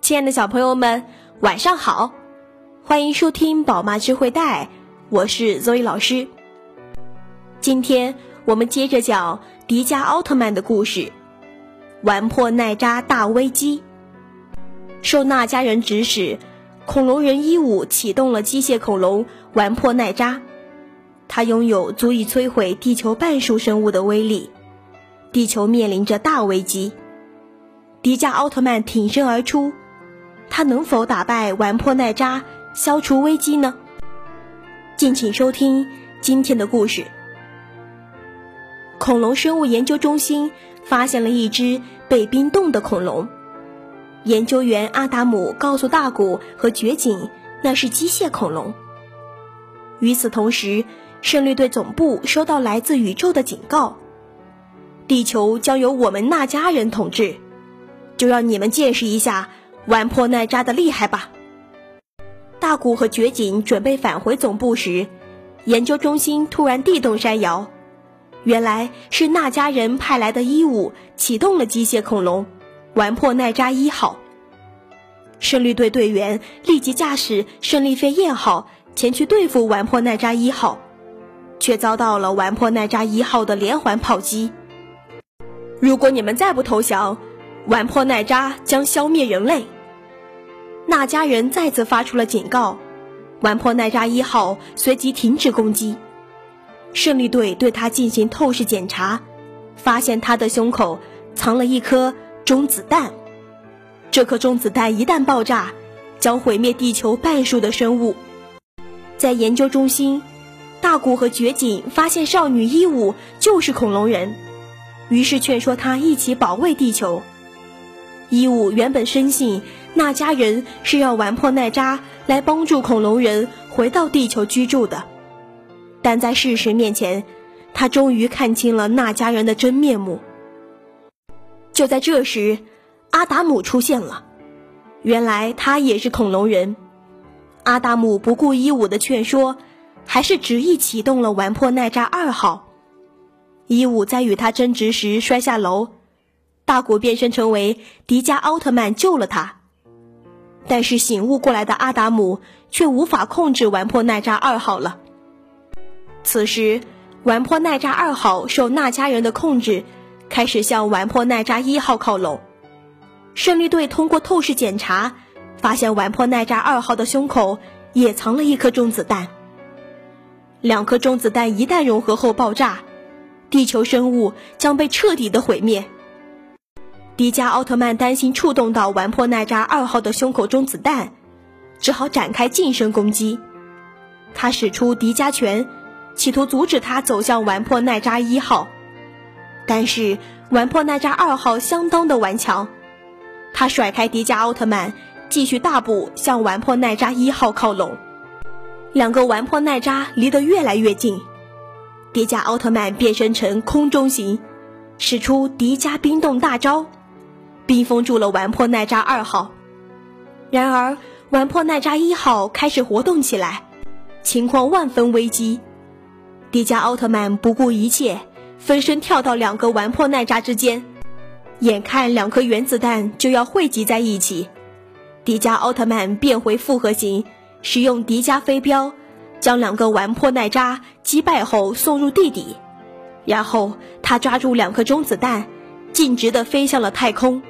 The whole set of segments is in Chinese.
亲爱的小朋友们，晚上好！欢迎收听宝妈智慧带，我是 Zoe 老师。今天我们接着讲迪迦奥特曼的故事——玩破奈扎大危机。受那家人指使，恐龙人一五启动了机械恐龙玩破奈扎。它拥有足以摧毁地球半数生物的威力，地球面临着大危机。迪迦奥特曼挺身而出，他能否打败顽破奈扎，消除危机呢？敬请收听今天的故事。恐龙生物研究中心发现了一只被冰冻的恐龙。研究员阿达姆告诉大古和绝景，那是机械恐龙。与此同时，胜利队总部收到来自宇宙的警告：地球将由我们那家人统治，就让你们见识一下玩破奈扎的厉害吧！大古和绝景准备返回总部时，研究中心突然地动山摇，原来是那家人派来的一五启动了机械恐龙。玩破奈扎一号，胜利队队员立即驾驶胜利飞燕号前去对付玩破奈扎一号，却遭到了玩破奈扎一号的连环炮击。如果你们再不投降，玩破奈扎将消灭人类。那家人再次发出了警告，玩破奈扎一号随即停止攻击。胜利队对他进行透视检查，发现他的胸口藏了一颗。中子弹，这颗中子弹一旦爆炸，将毁灭地球半数的生物。在研究中心，大古和绝景发现少女一五就是恐龙人，于是劝说她一起保卫地球。一五原本深信那家人是要玩破奈扎来帮助恐龙人回到地球居住的，但在事实面前，他终于看清了那家人的真面目。就在这时，阿达姆出现了。原来他也是恐龙人。阿达姆不顾一五的劝说，还是执意启动了玩破奈扎二号。一五在与他争执时摔下楼，大古变身成为迪迦奥特曼救了他。但是醒悟过来的阿达姆却无法控制完破奈扎二号了。此时，完破奈扎二号受那家人的控制。开始向完破奈扎一号靠拢。胜利队通过透视检查，发现完破奈扎二号的胸口也藏了一颗中子弹。两颗中子弹一旦融合后爆炸，地球生物将被彻底的毁灭。迪迦奥特曼担心触动到玩破奈扎二号的胸口中子弹，只好展开近身攻击。他使出迪迦拳，企图阻止他走向玩破奈扎一号。但是玩破奈扎二号相当的顽强，他甩开迪迦奥特曼，继续大步向玩破奈扎一号靠拢。两个玩破奈扎离得越来越近，迪迦奥特曼变身成空中型，使出迪迦冰冻大招，冰封住了完破奈扎二号。然而完破奈扎一号开始活动起来，情况万分危机。迪迦奥特曼不顾一切。分身跳到两个完破奈扎之间，眼看两颗原子弹就要汇集在一起，迪迦奥特曼变回复合型，使用迪迦飞镖，将两个完破奈扎击败后送入地底，然后他抓住两颗中子弹，径直的飞向了太空，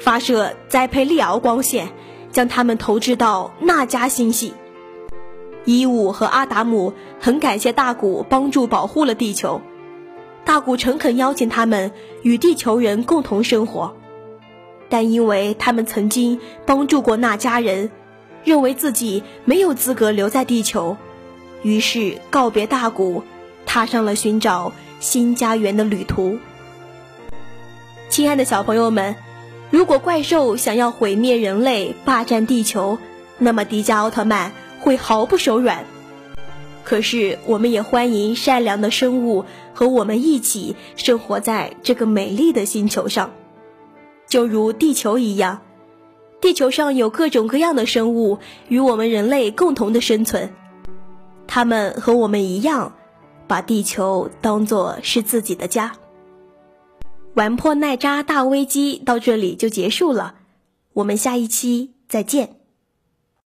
发射栽培利奥光线，将它们投掷到那迦星系。伊武和阿达姆很感谢大古帮助保护了地球。大古诚恳邀请他们与地球人共同生活，但因为他们曾经帮助过那家人，认为自己没有资格留在地球，于是告别大古，踏上了寻找新家园的旅途。亲爱的小朋友们，如果怪兽想要毁灭人类、霸占地球，那么迪迦奥特曼会毫不手软。可是，我们也欢迎善良的生物和我们一起生活在这个美丽的星球上，就如地球一样。地球上有各种各样的生物与我们人类共同的生存，他们和我们一样，把地球当作是自己的家。玩破奈扎大危机到这里就结束了，我们下一期再见。